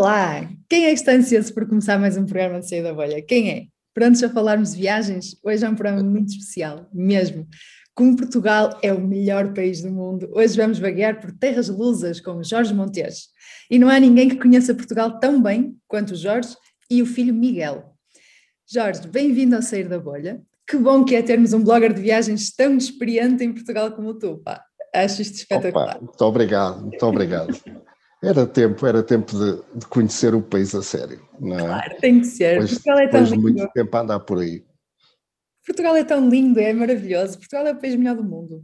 Olá! Quem é que está ansioso por começar mais um programa de Sair da Bolha? Quem é? Prontos a falarmos de viagens? Hoje é um programa muito especial, mesmo. Como Portugal é o melhor país do mundo, hoje vamos vaguear por terras lusas com Jorge Montes. E não há ninguém que conheça Portugal tão bem quanto o Jorge e o filho Miguel. Jorge, bem-vindo ao Sair da Bolha. Que bom que é termos um blogger de viagens tão experiente em Portugal como tu, pá. Acho isto espetacular. Opa, muito obrigado, muito obrigado. Era tempo, era tempo de, de, conhecer o país a sério. Não é? Claro, tem que ser. Depois, Portugal é tão lindo. muito tempo a andar por aí. Portugal é tão lindo, é maravilhoso. Portugal é o país melhor do mundo.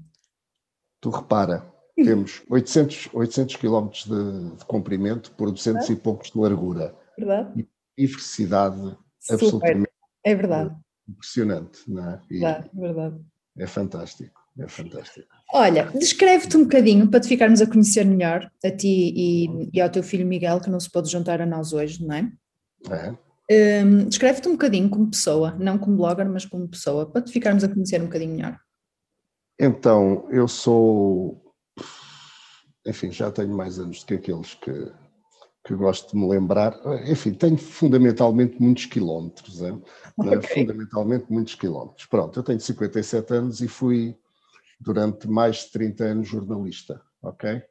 Tu repara, temos 800, 800 quilómetros de, de comprimento por 200 e poucos de largura. Verdade. E diversidade Super. absolutamente é verdade. impressionante, não é? E verdade, verdade. É fantástico. É fantástico. Olha, descreve-te um bocadinho para te ficarmos a conhecer melhor, a ti e, e, ao teu filho Miguel, que não se pode juntar a nós hoje, não é? É. Um, descreve-te um bocadinho como pessoa, não como blogger, mas como pessoa, para te ficarmos a conhecer um bocadinho melhor. Então, eu sou. Enfim, já tenho mais anos do que aqueles que, que gosto de me lembrar. Enfim, tenho fundamentalmente muitos quilómetros, é? okay. fundamentalmente muitos quilómetros. Pronto, eu tenho 57 anos e fui durante mais de 30 anos jornalista, ok?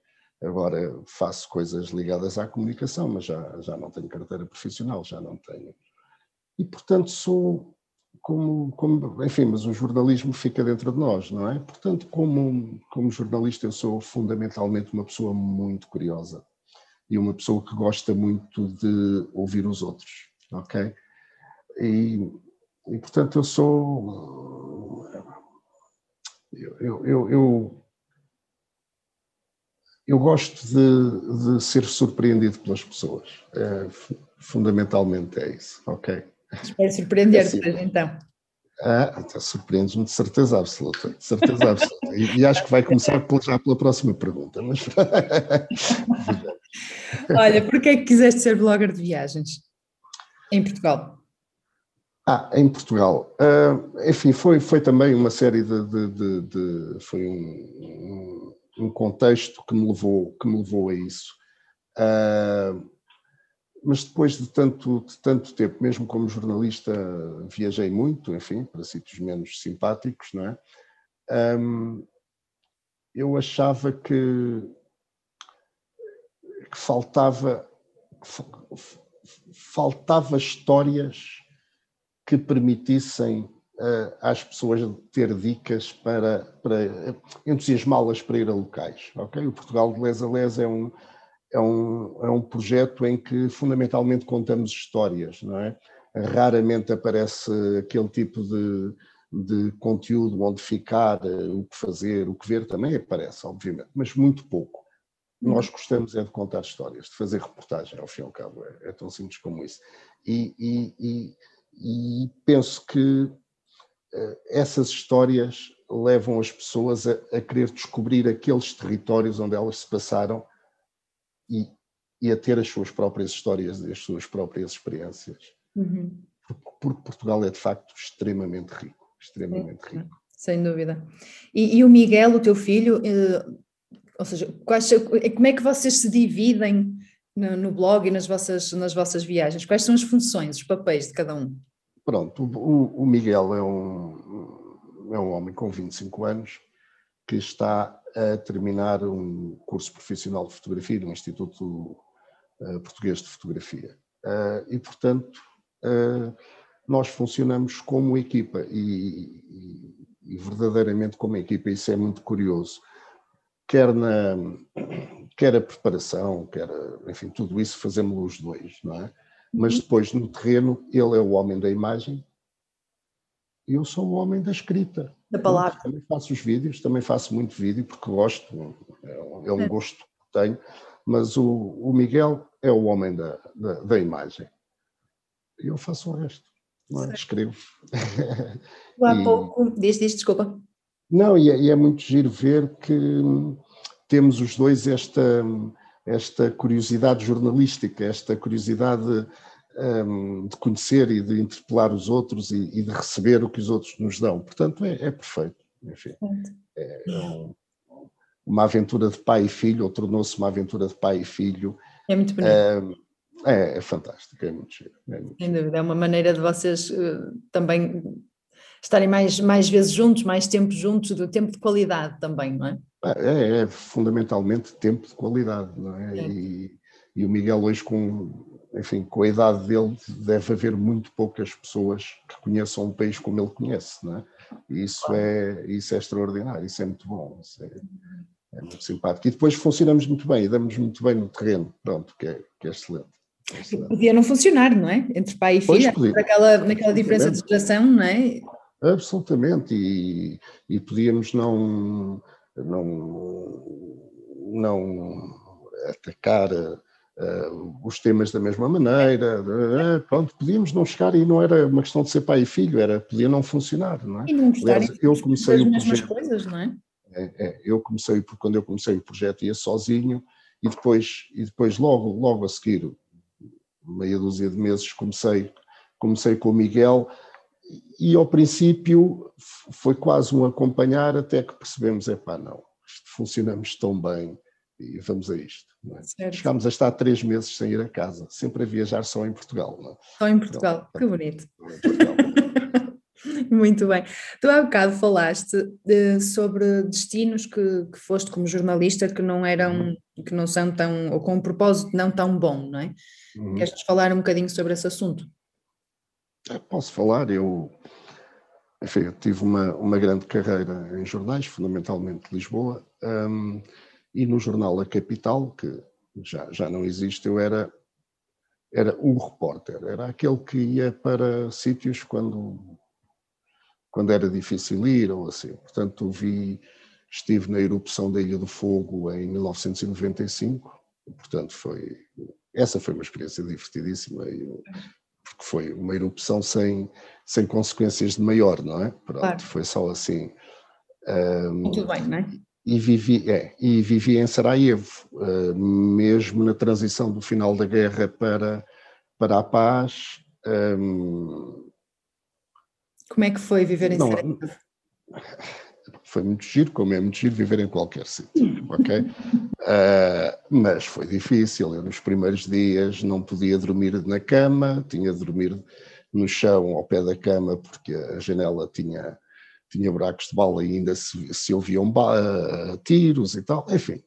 Agora faço coisas ligadas à comunicação, mas já, já não tenho carteira profissional, já não tenho. E, portanto, sou como, como, enfim, mas o jornalismo fica dentro de nós, não é? Portanto, como, como jornalista, eu sou fundamentalmente uma pessoa muito curiosa e uma pessoa que gosta muito de ouvir os outros, ok? E, e portanto, eu sou eu, eu, eu, eu gosto de, de, ser surpreendido pelas pessoas. É, fundamentalmente é isso, ok? Espero surpreender-te, é assim. então. Ah, então surpreendes-me de certeza absoluta, de certeza absoluta. E, e, acho que vai começar já pela próxima pergunta. Mas... Olha, porquê é que quiseste ser blogger de viagens em Portugal? Ah, em Portugal. Uh, enfim, foi, foi também uma série de. de, de, de foi um, um, contexto que me levou, que me levou a isso. Uh, mas depois de tanto, de tanto tempo, mesmo como jornalista, viajei muito, enfim, para sítios menos simpáticos, não é? Um, eu achava que, que faltava, faltava histórias que permitissem uh, às pessoas ter dicas para, para entusiasmá-las para ir a locais. Okay? O Portugal de Les a Les é um, é, um, é um projeto em que fundamentalmente contamos histórias, não é? Raramente aparece aquele tipo de, de conteúdo onde ficar, eh, o que fazer, o que ver também aparece, obviamente, mas muito pouco. Nós gostamos é de contar histórias, de fazer reportagem, ao fim e ao cabo, é, é tão simples como isso. E, e, e e penso que eh, essas histórias levam as pessoas a, a, querer descobrir aqueles territórios onde elas se passaram e, e, a ter as suas próprias histórias e as suas próprias experiências. Uhum. Porque, Portugal é de facto extremamente rico, extremamente é, rico. Sem dúvida. E, e, o Miguel, o teu filho, eh, ou seja, quais, como é que vocês se dividem no, no, blog e nas vossas, nas vossas viagens? Quais são as funções, os papéis de cada um? Pronto, o, o Miguel é um, é um homem com 25 anos que está a terminar um curso profissional de fotografia no Instituto uh, Português de Fotografia. Uh, e, portanto, uh, nós funcionamos como equipa e, e, e, verdadeiramente como equipa, isso é muito curioso. Quer na, quer a preparação, quer, a, enfim, tudo isso fazemos os dois, não é? Mas uhum. depois no terreno ele é o homem da imagem e eu sou o homem da escrita. Da palavra. Também faço os vídeos, também faço muito vídeo porque gosto, é um é. gosto que tenho, mas o, o Miguel é o homem da, da, da imagem. E eu faço o resto, não é? escrevo. Há e, pouco, diz, diz, desculpa. Não, e é, e é muito giro ver que temos os dois esta, esta curiosidade jornalística, esta curiosidade um, de conhecer e de interpelar os outros e, e, de receber o que os outros nos dão. Portanto, é, é perfeito. Enfim, é, é um, uma aventura de pai e filho, ou tornou-se uma aventura de pai e filho. É muito bonito. Um, É, é fantástico, é muito giro. É muito Sem dúvida, é uma maneira de vocês uh, também estarem mais, mais vezes juntos, mais tempo juntos, do tempo de qualidade também, não é? É, é fundamentalmente tempo de qualidade, não é? é. E, e, o Miguel hoje com, enfim, com a idade dele deve haver muito poucas pessoas que conheçam um país como ele conhece, não é? E isso é, isso é extraordinário, isso é muito bom, é, é muito simpático. E depois funcionamos muito bem e damos muito bem no terreno, pronto, que é, que é excelente. É podia não funcionar, não é? Entre pai e filha, naquela, naquela diferença de geração, não é? Absolutamente, e, e podíamos não, não, não atacar uh, os temas da mesma maneira, uh, pronto, podíamos não chegar e não era uma questão de ser pai e filho, era, podia não funcionar, não é? E não gostarem eu comecei o projeto, coisas, não é? É, é? Eu comecei, quando eu comecei o projeto ia sozinho e depois, e depois logo, logo a seguir, meia dúzia de meses, comecei, comecei com o Miguel e ao princípio foi quase um acompanhar até que percebemos, é pá, não, funcionamos tão bem e vamos a isto. É? Chegámos a estar três meses sem ir a casa, sempre a viajar só em Portugal. Não? É? Só em Portugal, então, que bonito. Muito bem. Tu há bocado falaste de, sobre destinos que, que foste como jornalista que não eram, uhum. que não são tão, ou com um propósito não tão bom, não é? Uhum. Queres falar um bocadinho sobre esse assunto? É, posso falar, eu, enfim, eu tive uma, uma grande carreira em jornais, fundamentalmente Lisboa, um, e no jornal A Capital, que já, já não existe, eu era, era o repórter, era aquele que ia para sítios quando, quando era difícil ir ou assim. Portanto, vi, estive na erupção da Ilha do Fogo em 1995, portanto foi, essa foi uma experiência divertidíssima. Eu, porque foi uma erupção sem, sem consequências de maior, não é? Pronto, claro. foi só assim. Um, Muito bem, não é? E vivi, é, e vivi em Sarajevo, uh, mesmo na transição do final da guerra para, para a paz. Um, Como é que foi viver em não, Sarajevo? Foi muito giro, como é muito giro viver em qualquer sítio, ok? Uh, mas foi difícil, eu nos primeiros dias não podia dormir na cama, tinha de dormir no chão ao pé da cama porque a janela tinha tinha buracos de bala e ainda se, se ouviam tiros e tal, enfim.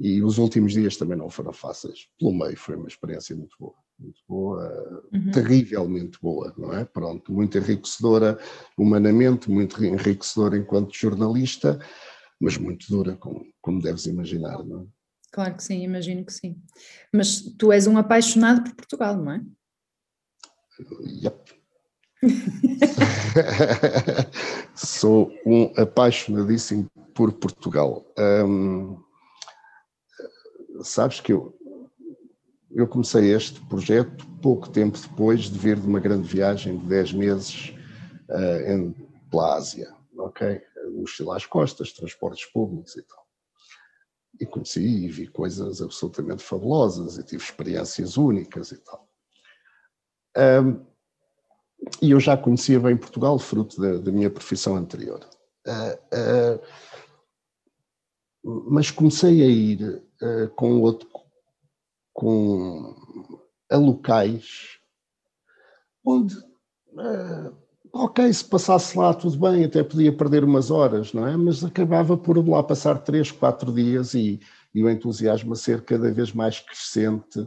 E os últimos dias também não foram fáceis. Pelo meio foi uma experiência muito boa, muito boa, uhum. terrivelmente boa, não é? Pronto, muito enriquecedora humanamente, muito enriquecedora enquanto jornalista, mas muito dura, como, como deves imaginar, não é? Claro que sim, imagino que sim. Mas tu és um apaixonado por Portugal, não é? Yep. Sou um apaixonadíssimo por Portugal. Um, sabes que eu, eu comecei este projeto pouco tempo depois de vir de uma grande viagem de 10 meses uh, em, pela Ásia, ok? Mochila às costas, transportes públicos e tal. E conheci e vi coisas absolutamente fabulosas e tive experiências únicas e tal. Um, e eu já conhecia bem Portugal, fruto da, da minha profissão anterior. Uh, uh, mas comecei a ir uh, com outro, com a locais onde, ok, se passasse lá tudo bem, até podia perder umas horas, não é? Mas acabava por lá passar três, quatro dias e, e o entusiasmo a ser cada vez mais crescente,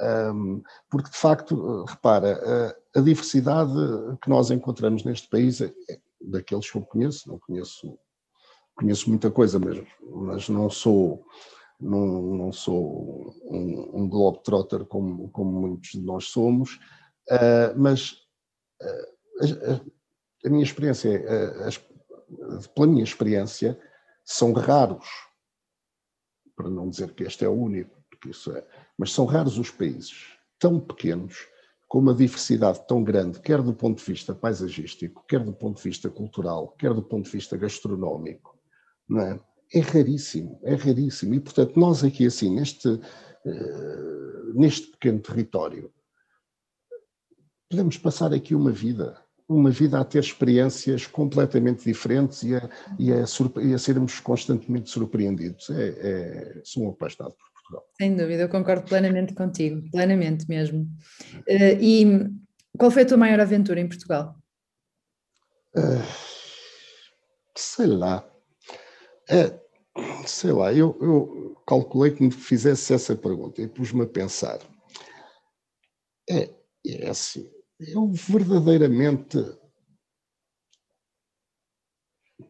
um, porque de facto, repara, a diversidade que nós encontramos neste país é, é daqueles que eu conheço, não conheço, conheço muita coisa mesmo, mas não sou não, não sou um, um globetrotter como, como muitos de nós somos, uh, mas uh, a, a, minha experiência, uh, pela minha experiência, são raros, para não dizer que este é o único, porque isso é, mas são raros os países tão pequenos com uma diversidade tão grande, quer do ponto de vista paisagístico, quer do ponto de vista cultural, quer do ponto de vista gastronómico, não é? É raríssimo, é raríssimo. E, portanto, nós aqui, assim, neste, uh, neste pequeno território, podemos passar aqui uma vida, uma vida a ter experiências completamente diferentes e a, e a, e a sermos constantemente surpreendidos. É, é, sou um apaixonado por Portugal. Sem dúvida, eu concordo plenamente contigo, plenamente mesmo. Uh, e qual foi a tua maior aventura em Portugal? Uh, sei lá. É, sei lá, eu, eu calculei que me fizesse essa pergunta e pus-me a pensar. É, é assim, eu verdadeiramente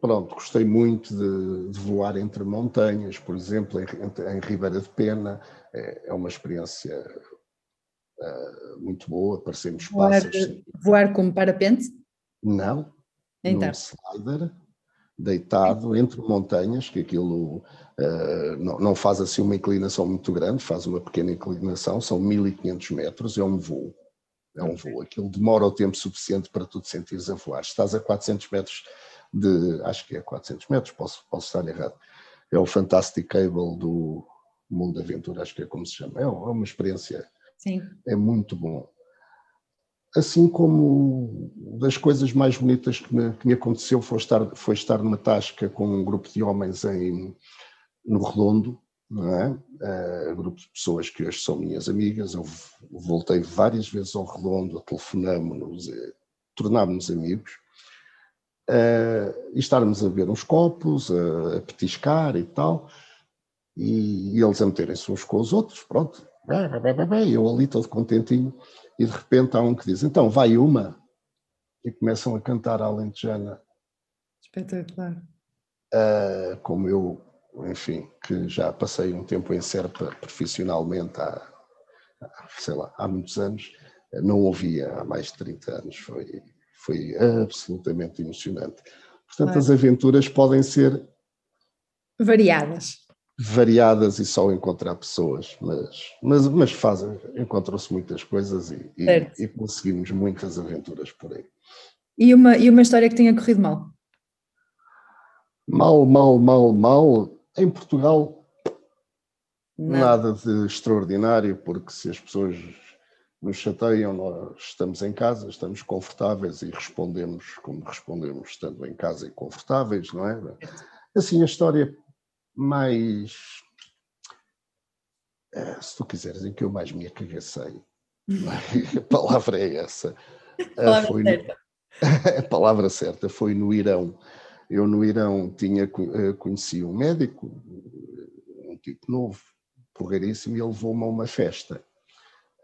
pronto, gostei muito de, de, voar entre montanhas, por exemplo, em, em Ribeira de Pena, é, é uma experiência uh, muito boa, parecemos voar, Voar como parapente? Não, então. num slider, deitado entre montanhas, que aquilo uh, não, não faz assim uma inclinação muito grande, faz uma pequena inclinação, são 1500 metros, é um voo. É um voo. Aquilo demora o tempo suficiente para tu te sentires a voar. Estás a 400 metros de, acho que é 400 metros, posso, posso estar errado. É o Fantastic Cable do Mundo da Aventura, acho que é como se chama. É, é uma experiência, Sim. é muito bom. Assim como das coisas mais bonitas que me, que me aconteceu foi estar, foi estar numa tasca com um grupo de homens em, no Redondo, é? Uh, grupo de pessoas que hoje são minhas amigas. Eu voltei várias vezes ao Redondo, telefonamos-nos, tornámos-nos amigos uh, e estarmos a ver uns copos, a, a petiscar e tal, e, e eles a meterem-se uns com os outros, pronto, e eu ali todo contentinho, e de repente há um que diz, então vai uma, e começam a cantar a alentejana. Espetacular. Uh, como eu, enfim, que já passei um tempo em Serpa profissionalmente há, sei lá, há muitos anos, não ouvia há mais de 30 anos, foi foi absolutamente emocionante. Portanto, as aventuras podem ser variadas. Variadas e só encontrar pessoas, mas, mas, mas fazem, encontram-se muitas coisas e, e, e, conseguimos muitas aventuras por aí. E uma, e uma história que tenha corrido mal? Mal, mal, mal, mal. Em Portugal, nada de extraordinário, porque se as pessoas nos chateiam, nós estamos em casa, estamos confortáveis e respondemos como respondemos estando em casa e confortáveis, não é? Assim, a história mais, eh, se tu quiseres, em que eu mais me acagacei, é? a palavra é essa. A palavra foi certa. No, a palavra certa foi no Irão. Eu no Irão tinha eh, conheci um médico, um tipo novo, porreiríssimo, e ele levou-me a uma festa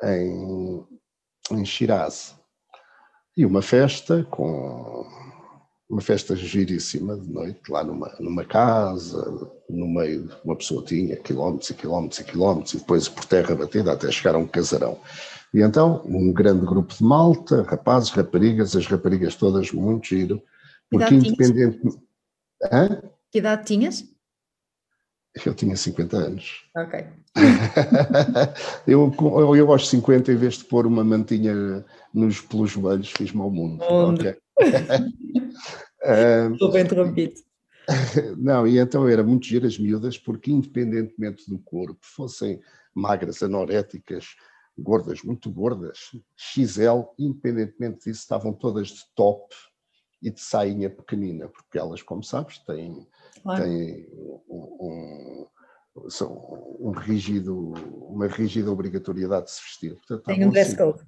em, em Shiraz. E uma festa com uma festa giríssima de noite, lá numa, numa casa, no meio, uma pessoa tinha quilómetros e quilómetros e quilómetros, e depois por terra batida até chegar a um casarão. E então, um grande grupo de malta, rapazes, raparigas, as raparigas todas muito giro, porque independente. Hã? Que idade tinhas? Eu tinha 50 anos. Ok. eu, eu aos 50, em vez de pôr uma mantinha nos, pelos joelhos, fiz-me ao mundo. Okay. Estou bem interrompido. Não, e então era muito giro as miúdas, porque independentemente do corpo, fossem magras, anoréticas, gordas, muito gordas, XL, independentemente disso, estavam todas de top e de sainha pequenina, porque elas, como sabes, têm, claro. têm um, um, são um rígido, uma rígida obrigatoriedade de se vestir. Portanto, tem um dress assim,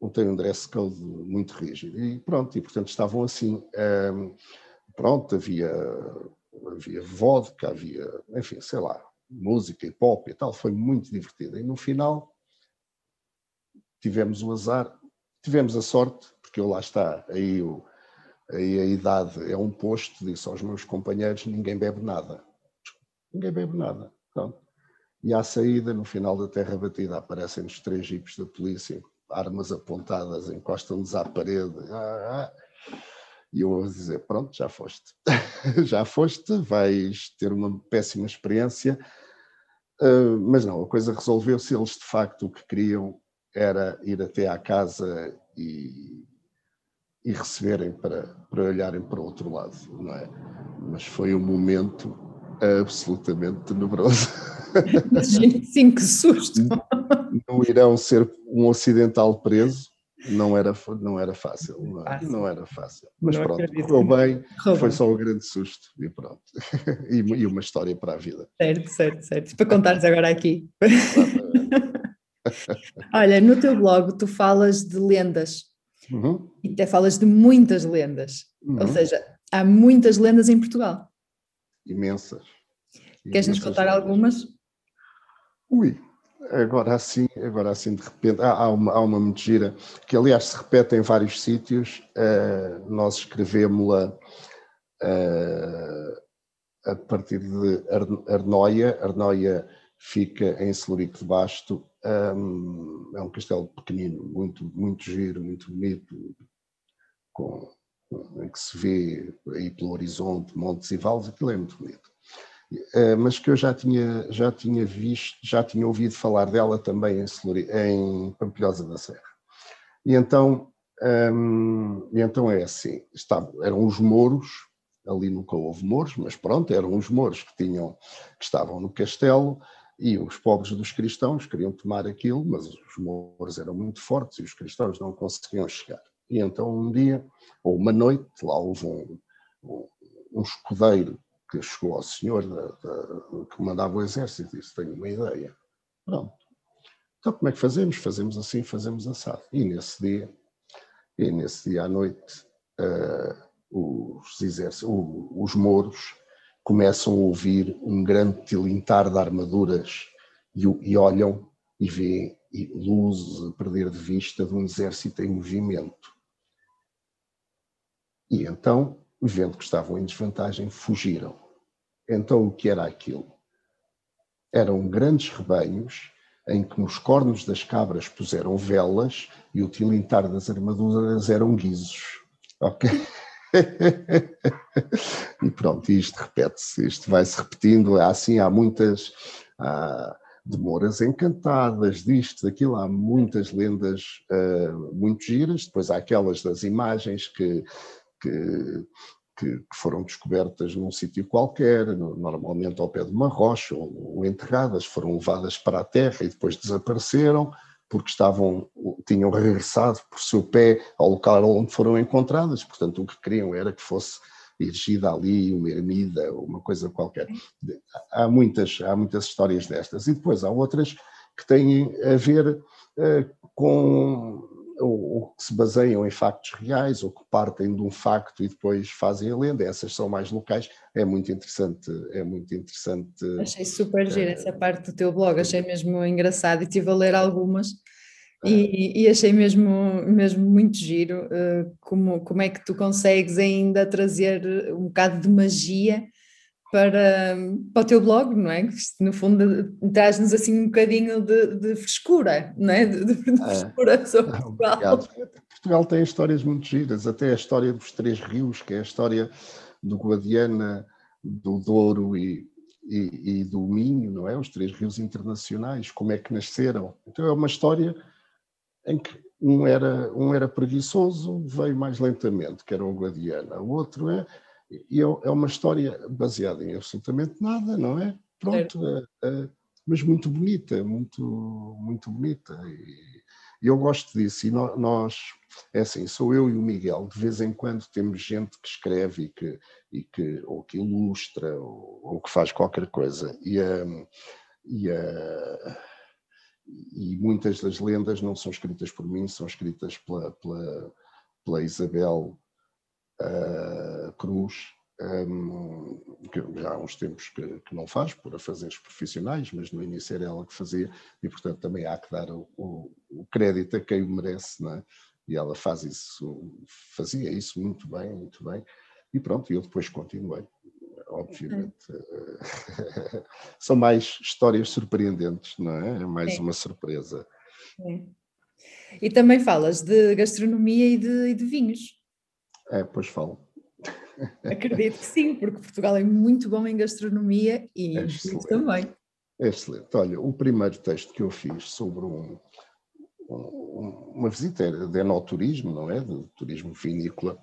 code. Tem um dress code muito rígido. E pronto, e portanto estavam assim. Um, pronto, havia, havia vodka, havia, enfim, sei lá, música e pop e tal, foi muito divertido. E no final tivemos o azar, tivemos a sorte, porque eu lá está, aí o aí a idade é um posto, disse aos meus companheiros, ninguém bebe nada. Ninguém bebe nada. Pronto. E à saída, no final da terra batida, aparecem-nos três jipes da polícia, armas apontadas, encostam-nos à parede. Ah, ah. E eu vou dizer, pronto, já foste. já foste, vais ter uma péssima experiência. Uh, mas não, a coisa resolveu-se. Eles, de facto, o que queriam era ir até à casa e e receberem para, para olharem para o outro lado, não é? Mas foi um momento absolutamente tenebroso. Sim, que susto! Não irão ser um ocidental preso, não era, não era fácil, não, não era fácil. Mas não pronto, correu bem, foi só um grande susto e pronto. e, e, uma história para a vida. Certo, certo, certo. Para contares agora aqui. Olha, no teu blog tu falas de lendas uhum. e até falas de muitas lendas. Uhum. Ou seja, há muitas lendas em Portugal. Imensas. Queres nos contar lendas. algumas? Ui, Agora assim, agora assim de repente, há, uma, há uma muito gira, que aliás se repete em vários sítios, uh, nós escrevemos-la uh, a partir de Arnoia, Arnoia fica em Celurico de Basto, um, é um castelo pequenino, muito, muito giro, muito bonito, com, em que se vê aí pelo horizonte, montes e vales, aquilo é muito bonito. Eh, mas que eu já tinha, já tinha visto, já tinha ouvido falar dela também em, em Pampilhosa da Serra. E então, hum, e então é assim, estavam, eram os mouros, ali nunca houve mouros, mas pronto, eram os mouros que, tinham, que estavam no castelo e os pobres dos cristãos queriam tomar aquilo, mas os mouros eram muito fortes e os cristãos não conseguiam chegar. E então um dia, ou uma noite, lá houve um, um escudeiro que chegou ao senhor da, da, que mandava o exército e disse: Tenho uma ideia. Pronto. Então, como é que fazemos? Fazemos assim, fazemos assado. E nesse dia, e nesse dia à noite, uh, os, exércitos, os mouros começam a ouvir um grande tilintar de armaduras e, e olham e veem luzes a perder de vista de um exército em movimento. E então vendo que estavam em desvantagem, fugiram. Então o que era aquilo? Eram grandes rebanhos em que nos cornos das cabras puseram velas e o tilintar das armaduras eram guizos. Ok? e pronto, isto repete-se, isto vai-se repetindo. Assim há muitas há demoras encantadas, disto, daquilo, há muitas lendas uh, muito giras. Depois há aquelas das imagens que que, que, foram descobertas num sítio qualquer, normalmente ao pé de uma rocha, ou, ou enterradas, foram levadas para a terra e depois desapareceram porque estavam, tinham regressado por seu pé ao local onde foram encontradas, portanto o que queriam era que fosse erigida ali uma ermida ou uma coisa qualquer. Há muitas, há muitas histórias destas. E depois há outras que têm a ver uh, com ou, que se baseiam em factos reais, ou que partem de um facto e depois fazem a lenda. Essas são mais locais. É muito interessante, é muito interessante. Achei super é, gira essa parte do teu blog, achei mesmo engraçado e estive a ler algumas. E, e, achei mesmo, mesmo muito giro uh, como, como é que tu consegues ainda trazer um bocado de magia para, para o teu blog, não é? Que no fundo traz-nos assim um bocadinho de, de frescura, não é? De, de é. frescura é. sobre Portugal. Obrigado. Portugal tem histórias muito giras, até a história dos Três Rios, que é a história do Guadiana, do Douro e, e, e, do Minho, não é? Os Três Rios Internacionais, como é que nasceram. Então é uma história em que um era, um era preguiçoso, veio mais lentamente, que era o Guadiana, o outro é e é, é uma história baseada em absolutamente nada, não é? Pronto, é, é, mas muito bonita, muito, muito bonita. E, eu gosto disso. E nós, é assim, sou eu e o Miguel, de vez em quando temos gente que escreve e que, e que ou que ilustra ou, ou que faz qualquer coisa. E, um, e, uh, e muitas das lendas não são escritas por mim, são escritas pela, pela, pela Isabel uh, Cruz, um, que já há uns tempos que, que, não faz, por afazeres profissionais, mas no início era ela que fazia, e portanto também há que dar o, o, o crédito a quem o merece, é? E ela faz isso, fazia isso muito bem, muito bem, e pronto, eu depois continuei, obviamente. São mais histórias surpreendentes, não é? É mais é. uma surpresa. É. E também falas de gastronomia e de, e de vinhos. É, pois falo. Acredito que sim, porque Portugal é muito bom em gastronomia e é também. É excelente. Olha, o primeiro texto que eu fiz sobre um, um, uma visita de enoturismo, não é? De turismo vinícola,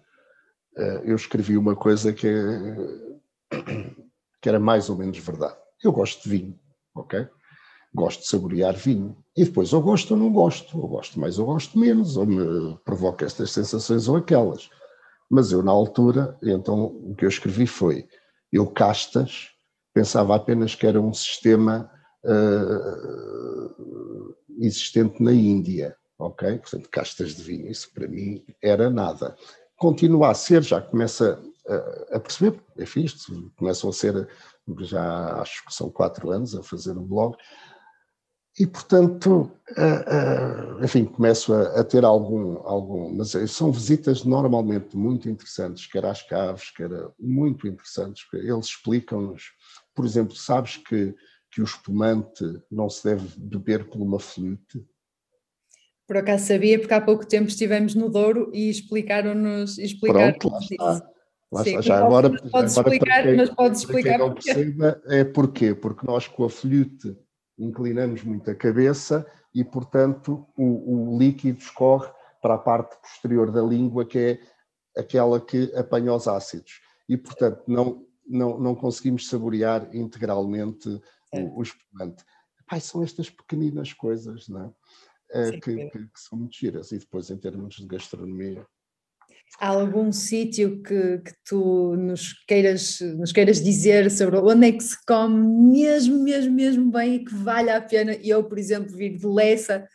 eh, eu escrevi uma coisa que, que era mais ou menos verdade. Eu gosto de vinho, ok? gosto de saborear vinho. E depois ou gosto ou não gosto, ou gosto mais ou gosto menos, ou me provoca estas sensações ou aquelas. Mas eu, na altura, então o que eu escrevi foi: eu castas pensava apenas que era um sistema uh, existente na Índia, ok? Portanto, castas de vinho, isso para mim era nada. Continua a ser, já começa a, a perceber, enfim, isto começam a ser, já acho que são quatro anos a fazer um blog, e, portanto, uh, uh, enfim, começo a, a, ter algum, algum. Mas são visitas normalmente muito interessantes, quer às caves, quer muito interessantes. Eles explicam-nos, por exemplo, sabes que, que o espumante não se deve beber por uma flute? Por acaso sabia, porque há pouco tempo estivemos no Douro e explicaram-nos. Explicaram Pronto, lá está. Lá Sim, está. Já agora, podes agora explicar, quem, mas podes explicar. Quem não perceba, é porquê? Porque nós com a flute inclinamos muito a cabeça e, portanto, o, o líquido escorre para a parte posterior da língua, que é aquela que apanha os ácidos. E, portanto, não, não, não conseguimos saborear integralmente é. o, o espumante. Pai, são estas pequeninas coisas, não é? é que, que, que, são muito giras. E depois, em termos de gastronomia, algum sítio que, que tu nos queiras, nos queiras dizer sobre onde é que se come mesmo, mesmo, mesmo bem e que vale a pena eu, por exemplo, vir de Lessa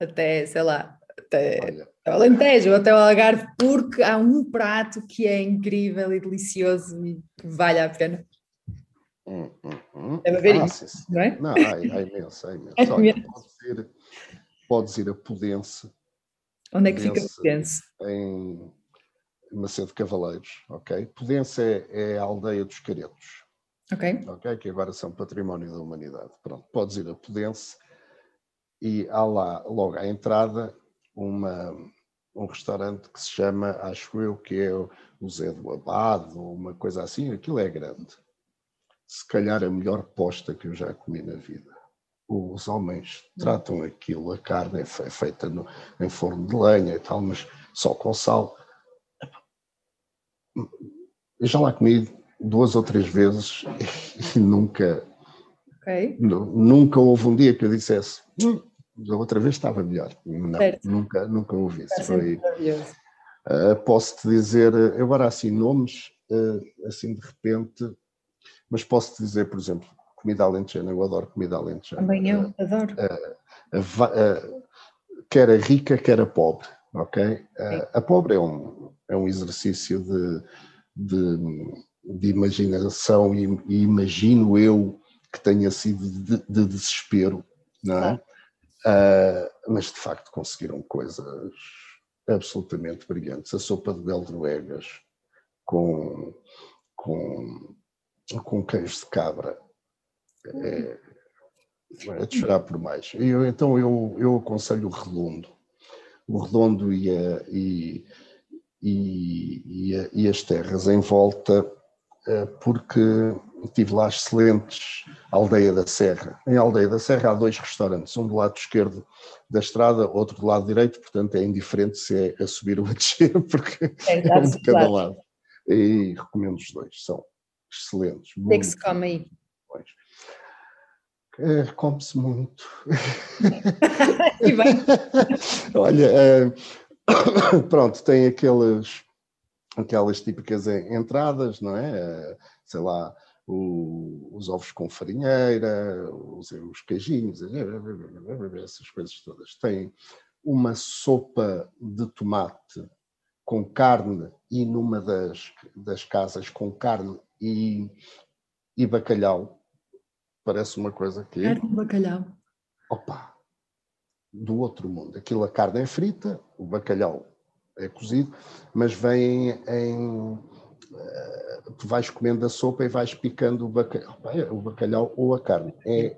até, sei lá, até o Alentejo, até o Algarve, porque há um prato que é incrível e delicioso e que vale a pena. Hum, hum, hum. Deve haver ah, isso, não é? Não, há, há imenso, há imenso. É Olha, podes, ir, podes ir a Pudense, Onde é que fica Pudense? Em Macedo Cavaleiros, ok? Pudense é, é, a aldeia dos Caretos. Ok. Ok, que agora são património da humanidade. Pronto, podes ir a Pudense e há lá, logo à entrada, uma, um restaurante que se chama, acho eu, que é o Zé do Abado, uma coisa assim, aquilo é grande. Se calhar a melhor posta que eu já comi na vida os homens tratam aquilo, a carne é feita no, em forno de lenha e tal, mas só com sal. Eu já lá comi duas ou três vezes e nunca, okay. nunca houve um dia que eu dissesse hum, da outra vez estava melhor. Não, nunca, nunca houve isso. Foi, uh, posso-te dizer, agora assim, nomes, uh, assim de repente, mas posso-te dizer, por exemplo, comida alentejana, eu adoro comida alentejana. Também eu, uh, adoro. Uh, quer a rica, quer a pobre, ok? a pobre é um, é um exercício de, de, de imaginação e, e, imagino eu que tenha sido de, de desespero, não é? mas de facto conseguiram coisas absolutamente brilhantes. A sopa de beldroegas com, com, com queijo de cabra é, é de chorar por mais. Eu, então eu, eu aconselho o redondo. O redondo e, a, e, e, e, a, e as terras em volta, é, porque tive lá excelentes Aldeia da Serra. Em Aldeia da Serra há dois restaurantes, um do lado esquerdo da estrada, outro do lado direito, portanto é indiferente se é a subir ou a descer, porque é, é um de cada lado. E recomendo os dois, são excelentes. O que é que se come aí? É, come-se muito. e bem. Olha, é, pronto, tem aqueles, aquelas típicas entradas, não é? é sei lá, o, os ovos com farinheira, os, os queijinhos, essas coisas todas. Tem uma sopa de tomate com carne e numa das, das casas com carne e, e bacalhau parece uma coisa que. Carne de bacalhau. Opa! Do outro mundo. Aquilo, a carne é frita, o bacalhau é cozido, mas vem em. Uh, tu vais comendo a sopa e vais picando o bacalhau, é o bacalhau ou a carne. É,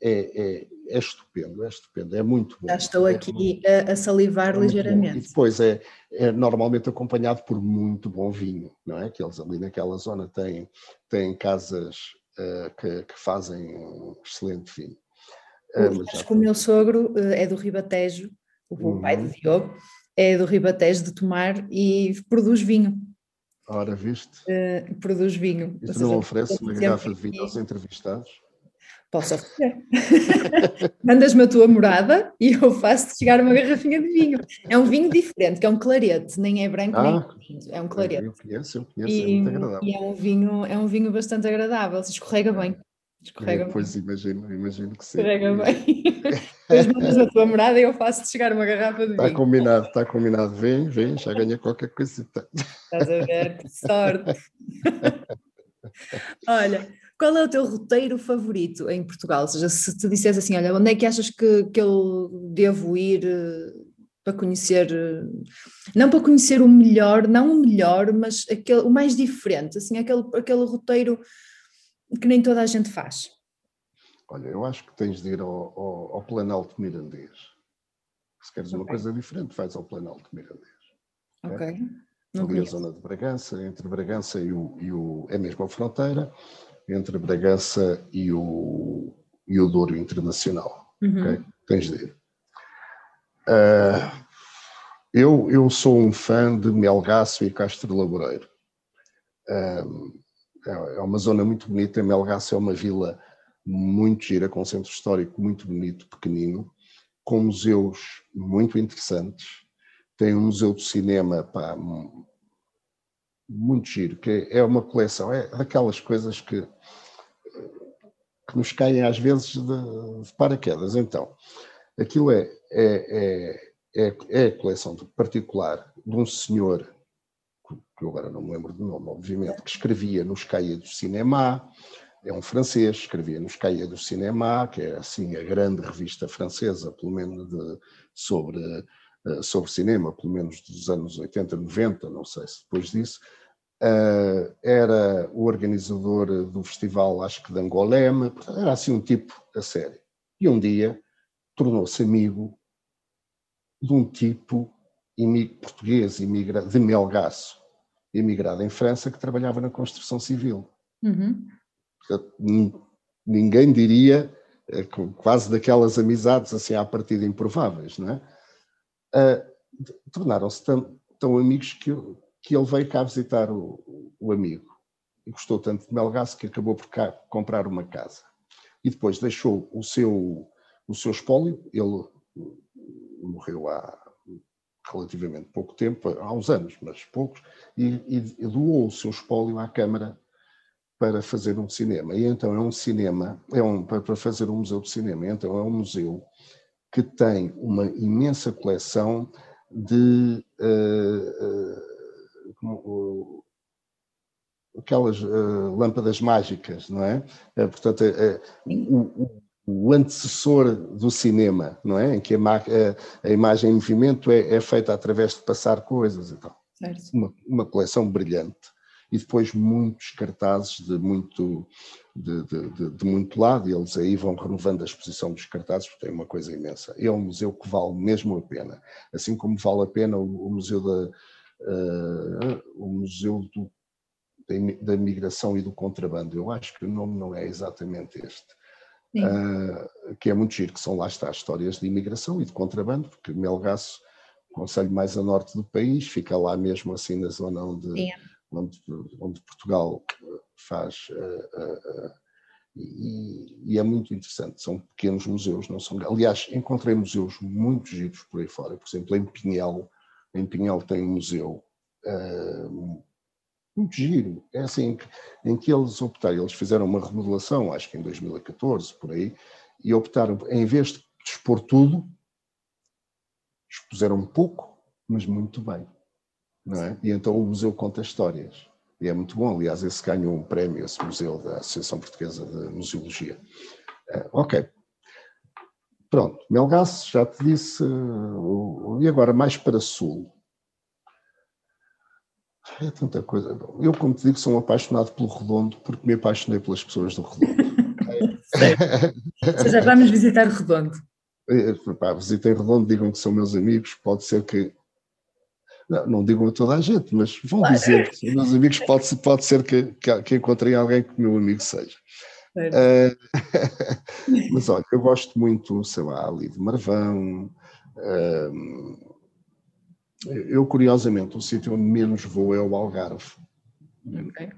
é, é, é estupendo, é estupendo, é muito bom. Já estou é aqui a, a, salivar é ligeiramente. E depois é, é, normalmente acompanhado por muito bom vinho, não é? Que eles ali naquela zona têm, têm casas que, que, fazem um excelente vinho. Uh, acho que o meu sogro uh, é do Ribatejo, o uhum. pai do Diogo, é do Ribatejo de Tomar e produz vinho. Ora, viste? produz vinho. E tu não oferece uma garrafa de vinho aos entrevistados? Posso oferecer. Mandas-me a tua morada e eu faço-te chegar uma garrafinha de vinho. É um vinho diferente, que é um clarete, nem é branco ah, nem é é um clarete. Eu conheço, eu conheço, e, é muito agradável. E é um vinho, é um vinho bastante agradável, se escorrega bem. Escorrega pois bem. imagino, imagino que sim. Escorrega bem. Depois mandas a tua morada e eu faço-te chegar uma garrafa de está vinho. Está combinado, está combinado. Vem, vem, já ganha qualquer coisa. Estás a ver, que sorte. Olha, qual é o teu roteiro favorito em Portugal? Ou seja, se te dissesse assim, olha, onde é que achas que, que eu devo ir eh, para conhecer, eh, não para conhecer o melhor, não o melhor, mas aquele, o mais diferente, assim, aquele, aquele roteiro que nem toda a gente faz? Olha, eu acho que tens de ir ao, ao, ao Planalto Mirandês. Se queres okay. uma coisa diferente, vais ao Planalto Mirandês. Ok. okay. Ali a zona de Bragança, entre Bragança e o, e o. é mesmo a fronteira entre Bragança e o, e o Douro Internacional. Uhum. Okay? Tens de ir. Uh, eu, eu sou um fã de Melgaço e Castro Laboreiro. Uh, é uma zona muito bonita. Melgaço é uma vila muito gira, com um centro histórico muito bonito, pequenino, com museus muito interessantes. Tem um museu de cinema pá, muito giro, que é uma coleção, é daquelas coisas que, que nos caem às vezes de, de paraquedas. Então, aquilo é, é, é, é, é a coleção particular de um senhor, que eu agora não me lembro do nome, obviamente, que escrevia nos caia do cinema, é um francês, escrevia nos caia do cinema, que é assim a grande revista francesa, pelo menos de, sobre eh, sobre cinema, pelo menos dos anos 80, 90, não sei se depois disso, Uh, era o organizador do festival, acho que de Angolema, era assim um tipo a sério. E um dia tornou-se amigo de um tipo português imigra, de Melgaço, imigrado em França, que trabalhava na construção civil. Uhum. Ninguém diria, eh, quase daquelas amizades assim à partida improváveis, não é? Uh, Tornaram-se tão, tão amigos que que ele veio cá visitar o, o amigo e gostou tanto de Melgaço que acabou por cá comprar uma casa. E depois deixou o seu, o seu espólio, ele morreu há relativamente pouco tempo, há uns anos, mas poucos, e, e doou o seu espólio à Câmara para fazer um cinema. E então é um cinema, é um, para fazer um museu de cinema, então é um museu que tem uma imensa coleção de uh, uh, como, aquelas uh, lâmpadas mágicas, não é? Uh, portanto, uh, o, o, antecessor do cinema, não é? Em que a, a imagem em movimento é, é, feita através de passar coisas e tal. Uma, uma, coleção brilhante. E depois muitos cartazes de muito, de, de, de, de, muito lado, e eles aí vão renovando a exposição dos cartazes, porque tem uma coisa imensa. É um museu que vale mesmo a pena. Assim como vale a pena o, o Museu da, o Museu do, da Migração e do Contrabando. Eu acho que o nome não é exatamente este. Uh, que é muito giro, que são lá está histórias de imigração e de contrabando, porque Melgaço, conselho mais a norte do país, fica lá mesmo assim na zona onde, onde, onde, Portugal faz uh, uh, e, e, é muito interessante, são pequenos museus, não são. Aliás, encontrei museus muito giros por aí fora, por exemplo, em Pinhel, em Pinhal tem um museu uh, muito giro, é assim, em que eles optaram, eles fizeram uma remodelação, acho que em 2014, por aí, e optaram, em vez de expor tudo, expuseram um pouco, mas muito bem. Não é? E então o museu conta histórias. E é muito bom. Aliás, esse ganhou um prémio, esse museu da Associação Portuguesa de Museologia. Uh, ok. Pronto, Melgaço, já te disse, e agora mais para sul. É tanta coisa. Eu, como te digo, sou um apaixonado pelo Redondo porque me apaixonei pelas pessoas do Redondo. Ou seja, vamos visitar o Redondo. É, pá, visitem Redondo, digam que são meus amigos, pode ser que. Não, não digam a toda a gente, mas vão claro. dizer que são meus amigos, pode, pode ser que, que, que encontrem alguém que meu amigo seja. Uh, mas olha, eu gosto muito, sei lá, ali de Marvão. Uh, eu, curiosamente, o sítio onde menos vou é o Algarve. Okay.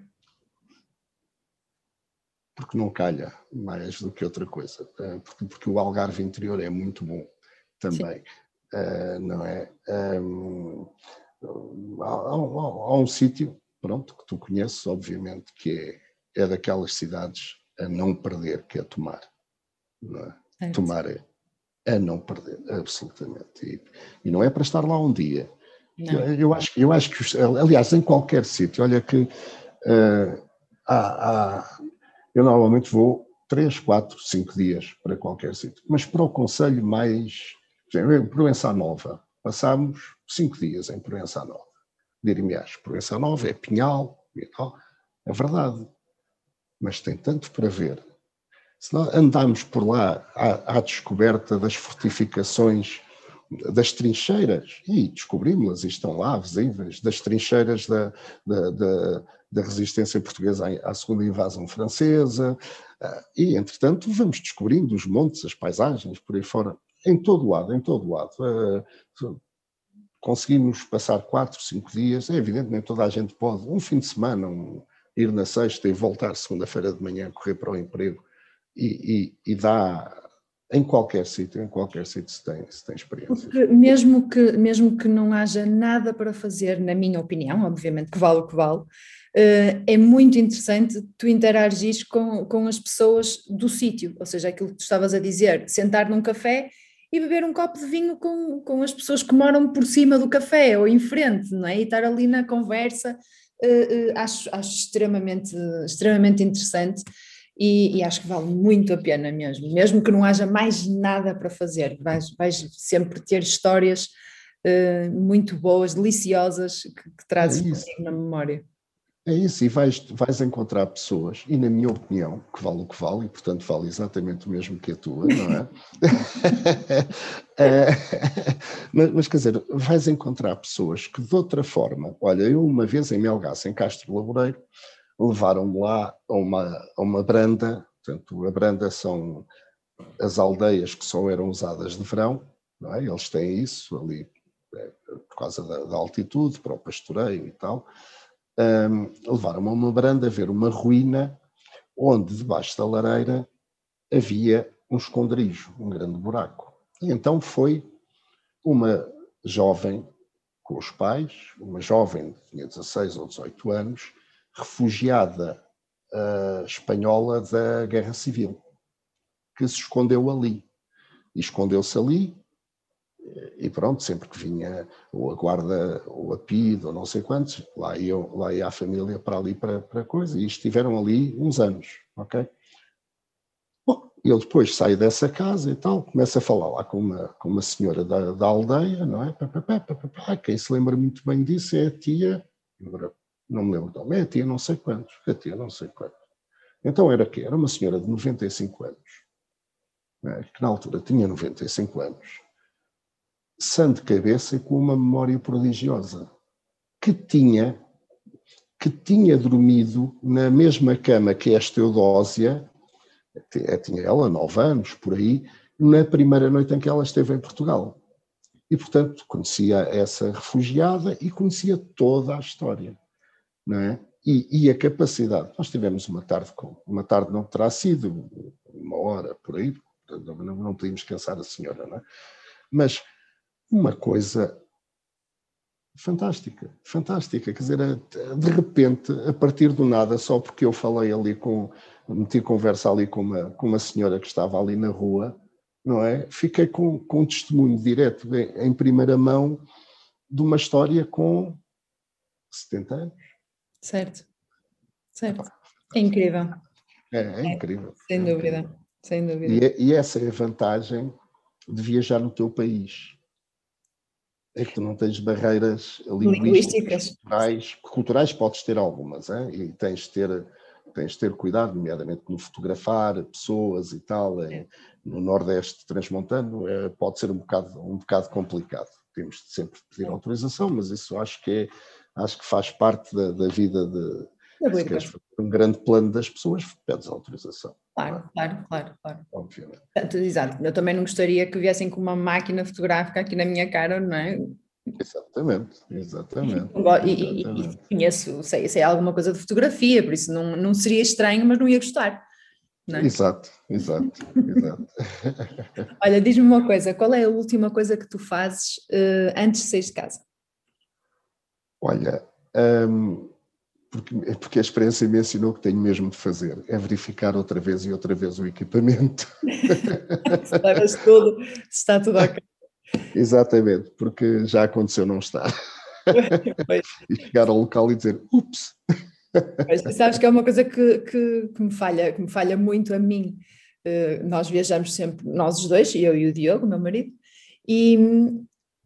porque não calha mais do que outra coisa, uh, porque, porque, o Algarve interior é muito bom também, não é? Um, há, há, há, um sítio, pronto, que tu conheces, obviamente, que é, é daquelas cidades a não perder, que é Tomar. É? Tomar é a não perder, absolutamente. E, e, não é para estar lá um dia. Eu, eu, acho, eu acho que, aliás, em qualquer sítio, olha que uh, há, há, eu normalmente vou 3, 4, 5 dias para qualquer sítio, mas para o Conselho mais, exemplo, Proença Nova, passámos 5 dias em Proença Nova. Dir-me-ás, Proença Nova é Pinhal, é verdade, mas tem tanto para ver se nós andarmos por lá à, à descoberta das fortificações, das trincheiras, e descobrimos-las, e estão lá visíveis, das trincheiras da, da, da, da resistência portuguesa à, à segunda invasão francesa, ah, e entretanto vamos descobrindo os montes, as paisagens, por aí fora, em todo lado, em todo lado. Ah, conseguimos passar quatro, cinco dias, é evidente, nem toda a gente pode, um fim de semana, um, ir na sexta e voltar segunda-feira de manhã, correr para o emprego, e, e, e dá em qualquer sítio, em qualquer sítio se tem, se tem experiência. Porque mesmo que, mesmo que não haja nada para fazer, na minha opinião, obviamente que vale o que vale, uh, é muito interessante tu interagir com, com as pessoas do sítio, ou seja, aquilo que tu estavas a dizer, sentar num café e beber um copo de vinho com, com as pessoas que moram por cima do café ou em frente, não é? E estar ali na conversa, acho, acho extremamente, extremamente interessante e, e, acho que vale muito a pena mesmo, mesmo que não haja mais nada para fazer, vais, vais sempre ter histórias uh, muito boas, deliciosas, que, que trazes é na memória. É isso, e vais, vais encontrar pessoas, e na minha opinião, que vale o que vale, e portanto vale exatamente o mesmo que a tua, não é? é mas, mas, quer dizer, vais encontrar pessoas que de outra forma, olha, eu uma vez em Melgaço, em Castro Laboreiro, levaram-me lá a uma, a uma branda, portanto, a branda são as aldeias que só eram usadas de verão, é? eles têm isso ali é, por causa da, da, altitude, para o pastoreio e tal. Um, levaram-me a uma branda a ver uma ruína onde debaixo da lareira havia um esconderijo, um grande buraco. E então foi uma jovem com os pais, uma jovem, tinha 16 ou 18 anos, refugiada uh, espanhola da Guerra Civil, que se escondeu ali. E escondeu-se ali, e pronto, sempre que vinha ou a guarda, ou a PID, ou não sei quantos, lá, ia lá ia a família para ali para, para coisa, e estiveram ali uns anos, ok? Bom, ele depois sai dessa casa e tal, começa a falar lá com uma, com uma senhora da, da aldeia, não é? Quem se lembra muito bem disso é a tia, não me lembro não, é a tia não sei quantos, a tia não sei quantos. Então era que Era uma senhora de 95 anos, né, que na altura tinha 95 anos, sã de cabeça e com uma memória prodigiosa, que tinha, que tinha dormido na mesma cama que esta Eudósia, tinha ela nove anos, por aí, na primeira noite em que ela esteve em Portugal. E, portanto, conhecia essa refugiada e conhecia toda a história não é? E, e, a capacidade. Nós tivemos uma tarde, com, uma tarde não terá sido uma hora por aí, não, não podíamos cansar a senhora, não é? Mas uma coisa fantástica, fantástica, quer dizer, de repente, a partir do nada, só porque eu falei ali com, meti conversa ali com uma, com uma senhora que estava ali na rua, não é? Fiquei com, com um testemunho direto, em primeira mão, de uma história com 70 anos. Certo, certo. É incrível. É, é incrível. É, sem é dúvida, sem dúvida. E, e, essa é a vantagem de viajar no teu país. É que tu não tens barreiras linguísticas, culturais, culturais podes ter algumas, hein? e tens de ter, tens de ter cuidado, nomeadamente no fotografar pessoas e tal, é. no Nordeste transmontano, é, pode ser um bocado, um bocado complicado. Temos de sempre pedir autorização, mas isso acho que é acho que faz parte da, da vida de. Se queres fazer um grande plano das pessoas, pedes autorização. Claro, claro, claro, claro. Obviamente. Exato. Eu também não gostaria que viessem com uma máquina fotográfica aqui na minha cara, não é? Exatamente, exatamente. E, e, e conheço, sei, sei alguma coisa de fotografia, por isso não, não seria estranho, mas não ia gostar. não é? Exato, exato, exato. Olha, diz-me uma coisa, qual é a última coisa que tu fazes uh, antes de sair de casa? Olha, um, porque, porque a experiência me ensinou que tenho mesmo de fazer, é verificar outra vez e outra vez o equipamento. se tudo, se está tudo ok. Exatamente, porque já aconteceu não estar. e chegar ao local e dizer, ups. Mas sabes que é uma coisa que, que, que, me falha, que me falha muito a mim. Uh, nós viajamos sempre, nós os dois, eu e o Diogo, meu marido, e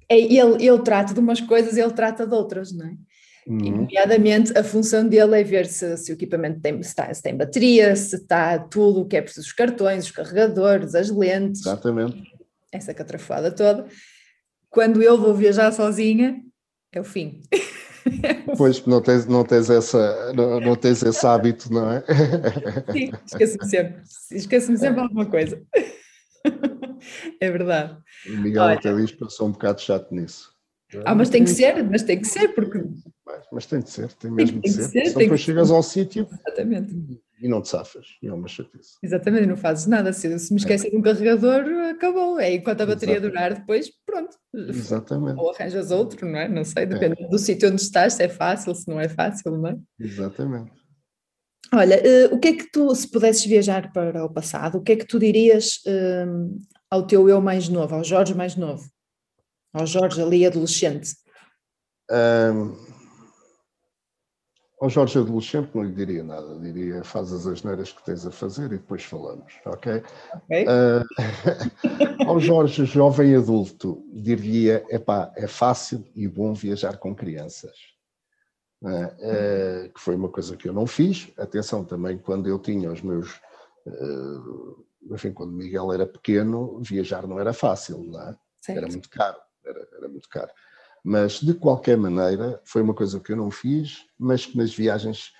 é, ele, ele trata de umas coisas, ele trata de outras, não é? Uhum. Nomeadamente, a função dele é ver se, se o equipamento tem, se, está, se tem bateria, se está tudo o que é preciso, os cartões, os carregadores, as lentes. Exatamente. Essa catrafada toda. Quando eu vou viajar sozinha, é o fim. Pois, não tens, não tens, essa, não, não tens esse hábito, não é? Sim, esqueço-me sempre. Esqueço-me sempre alguma coisa. É verdade. O Miguel Olha, até diz que eu sou um bocado chato nisso. Ah, mas tem que ser, mas tem que ser, porque. Mas, mas tem de ser, tem mesmo tem de ser. ser. Só depois chegas ao sítio Exatamente. e não te safas, e é uma chatice. Exatamente, não fazes nada. Se, se me esquecer é. de um carregador, acabou. É enquanto a bateria Exatamente. durar, depois, pronto. Exatamente. Ou arranjas outro, não é? Não sei, depende é. do sítio onde estás, se é fácil, se não é fácil, não é? Exatamente. Olha, uh, o que é que tu, se pudesses viajar para o passado, o que é que tu dirias uh, ao teu eu mais novo, ao Jorge mais novo? Ao Jorge ali adolescente? Um, ao Jorge adolescente não lhe diria nada, diria faz as asneiras que tens a fazer e depois falamos, ok? okay. Uh, ao Jorge jovem adulto diria, epá, é fácil e bom viajar com crianças. Uh, uh, que foi uma coisa que eu não fiz. Atenção também, quando eu tinha os meus. Uh, enfim, quando Miguel era pequeno, viajar não era fácil, não é? Era muito caro era, era muito caro. Mas, de qualquer maneira, foi uma coisa que eu não fiz, mas que nas viagens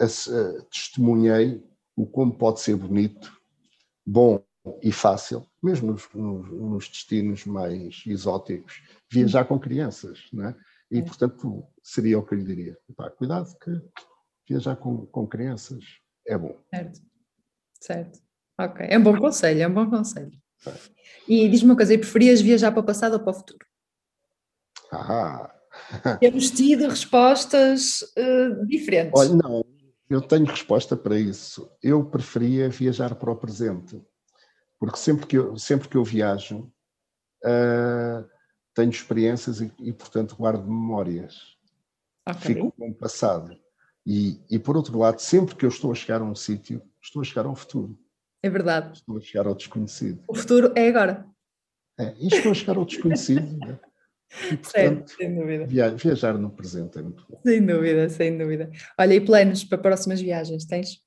uh, testemunhei o como pode ser bonito, bom e fácil, mesmo nos, nos, nos destinos mais exóticos, viajar com crianças, não é? E, portanto, seria o que eu lhe diria. Epá, cuidado que viajar com, com crianças é bom. Certo, certo. Ok, é um bom conselho, é um bom conselho. E diz-me uma coisa, e preferias viajar para o passado ou para o futuro? Ah. Temos tido respostas uh, diferentes. Olha, não, eu tenho resposta para isso. Eu preferia viajar para o presente, porque sempre que eu, sempre que eu viajo uh, tenho experiências e, e, portanto, guardo memórias. Okay. Fico com o passado. E, e, por outro lado, sempre que eu estou a chegar a um sítio, estou a chegar ao futuro. É verdade. Estou a chegar ao desconhecido. O futuro é agora. É, e estou a chegar ao desconhecido. né? e, portanto, certo, sem dúvida. Viajar no presente é muito bom. Sem dúvida, sem dúvida. Olha, e planos para próximas viagens, tens?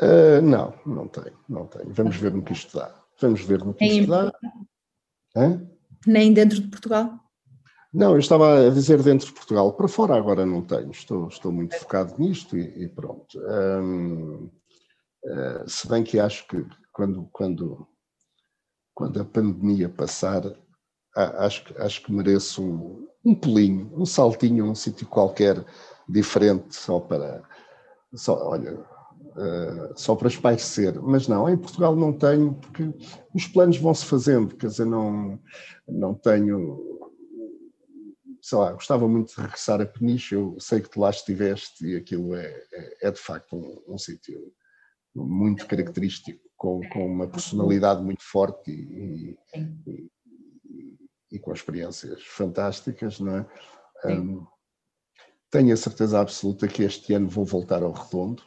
Uh, não, não tenho, não tenho. Vamos ver no que isto dá. Vamos ver no que Nem isto dá. Nem dentro de Portugal? Não, eu estava a dizer dentro de Portugal. Para fora agora não tenho. Estou, estou muito focado nisto e, e pronto. Um, eh, se bem que acho que quando, quando, quando a pandemia passar, acho, acho que mereço um, um pulinho, um saltinho um sítio qualquer diferente, só para, só, olha, uh, só para espairecer. Mas não, em Portugal não tenho, porque os planos vão-se fazendo, quer dizer, não, não tenho sei lá, gostava muito de regressar a Peniche, eu sei que tu lá estiveste e aquilo é, é, é de facto um, um sítio muito característico, com, com uma personalidade muito forte e, e, e, com experiências fantásticas, não é? Um, tenho a certeza absoluta que este ano vou voltar ao redondo.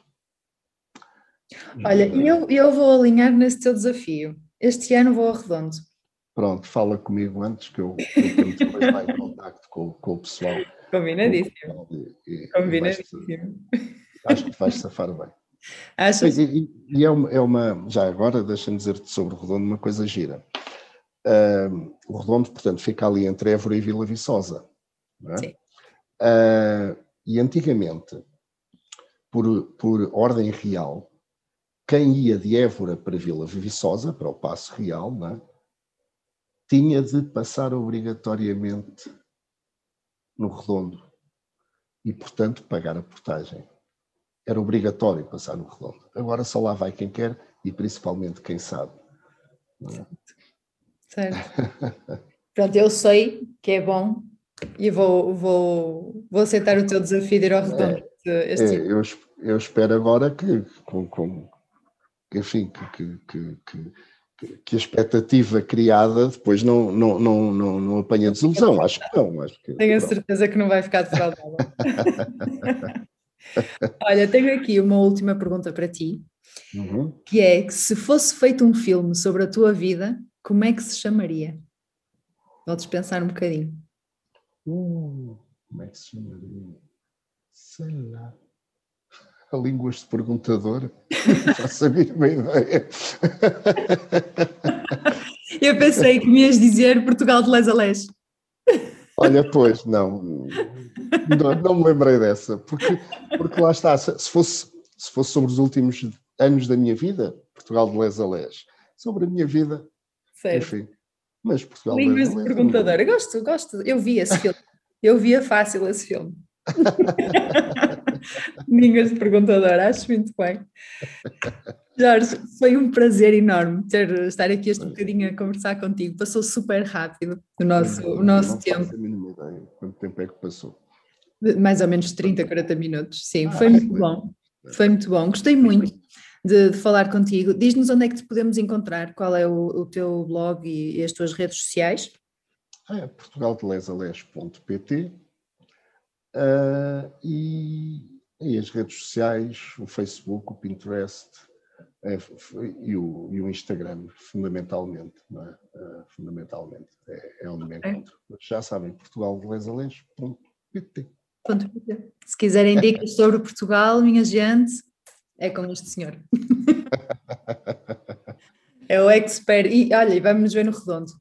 Olha, eu, eu vou alinhar nesse teu desafio. Este ano vou ao redondo. Pronto, fala comigo antes que eu, eu depois lá em contacto com, com o pessoal. Combinadíssimo. Combinadíssimo. Acho que vais safar bem. Achas? E, e é, uma, é, uma, já agora, deixa-me dizer-te sobre o Redondo uma coisa gira. Uh, o Redondo, portanto, fica ali entre Évora e Vila Viçosa. É? Sim. Uh, e antigamente, por, por ordem real, quem ia de Évora para Vila Viçosa, para o Passo Real, é? tinha de passar obrigatoriamente no Redondo e, portanto, pagar a portagem era obrigatório passar no redondo. Agora só lá vai quem quer e principalmente quem sabe. É? Certo. Pronto, eu sei que é bom e vou, vou, vou aceitar o teu desafio de ir ao redondo. É, é, eu, eu espero agora que, com, com, enfim, que, que, que, que, a expectativa criada depois não, não, não, não, não apanha desilusão. Acho que não. Acho que, tenho a certeza que não vai ficar defraudada. Olha, tenho aqui uma última pergunta para ti, uhum. que é que se fosse feito um filme sobre a tua vida, como é que se chamaria? Podes pensar um bocadinho. Uh, como é que se chamaria? Sei lá. A língua de perguntador. Faço a mínima ideia. Eu pensei que me ias dizer Portugal de les a les. Olha, pois, não, não, não me lembrei dessa, porque, porque lá está, se fosse, se fosse sobre os últimos anos da minha vida, Portugal de les a les, sobre a minha vida, certo. enfim, mas Portugal Línguas de perguntadora. Gosto, gosto. Eu vi esse filme. Eu via fácil esse filme. Línguas de perguntadora, acho muito bem. Jorge, foi um prazer enorme ter, estar aqui este bocadinho a conversar contigo. Passou super rápido o nosso, o nosso não tempo. Não ideia quanto tempo é que passou. Mais ou menos 30, 40 minutos. Sim, ah, foi muito bom. Foi muito bom. Gostei muito de, de falar contigo. Diz-nos onde é que te podemos encontrar, qual é o, o teu blog e, e, as tuas redes sociais. É portugaldelesales.pt uh, e, e as redes sociais, o Facebook, o Pinterest é, e, o, e o Instagram, fundamentalmente. É? Uh, fundamentalmente, é, é onde me encontro. Já sabem, portugaldelesales.pt. Se quiserem dicas sobre Portugal, minha gente, é com este senhor. é o expert. E olha, vamos ver no redondo.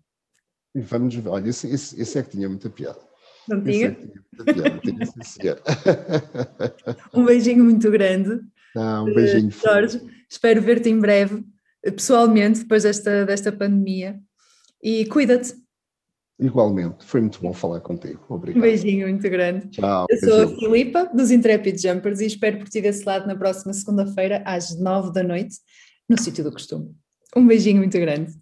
E vamos ver. Olha, esse, esse, esse é que tinha muita piada. Não tinha? É um beijinho muito grande. Ah, um beijinho. Uh, Jorge, espero ver-te em breve, pessoalmente, depois desta, desta pandemia. E cuida-te. Igualmente, foi muito bom falar contigo. Obrigado. Um beijinho muito grande. Tchau. Eu sou a Filipa, dos Intrepid Jumpers, e espero por ti desse lado na próxima segunda-feira, às nove da noite, no sítio do costume. Um beijinho muito grande.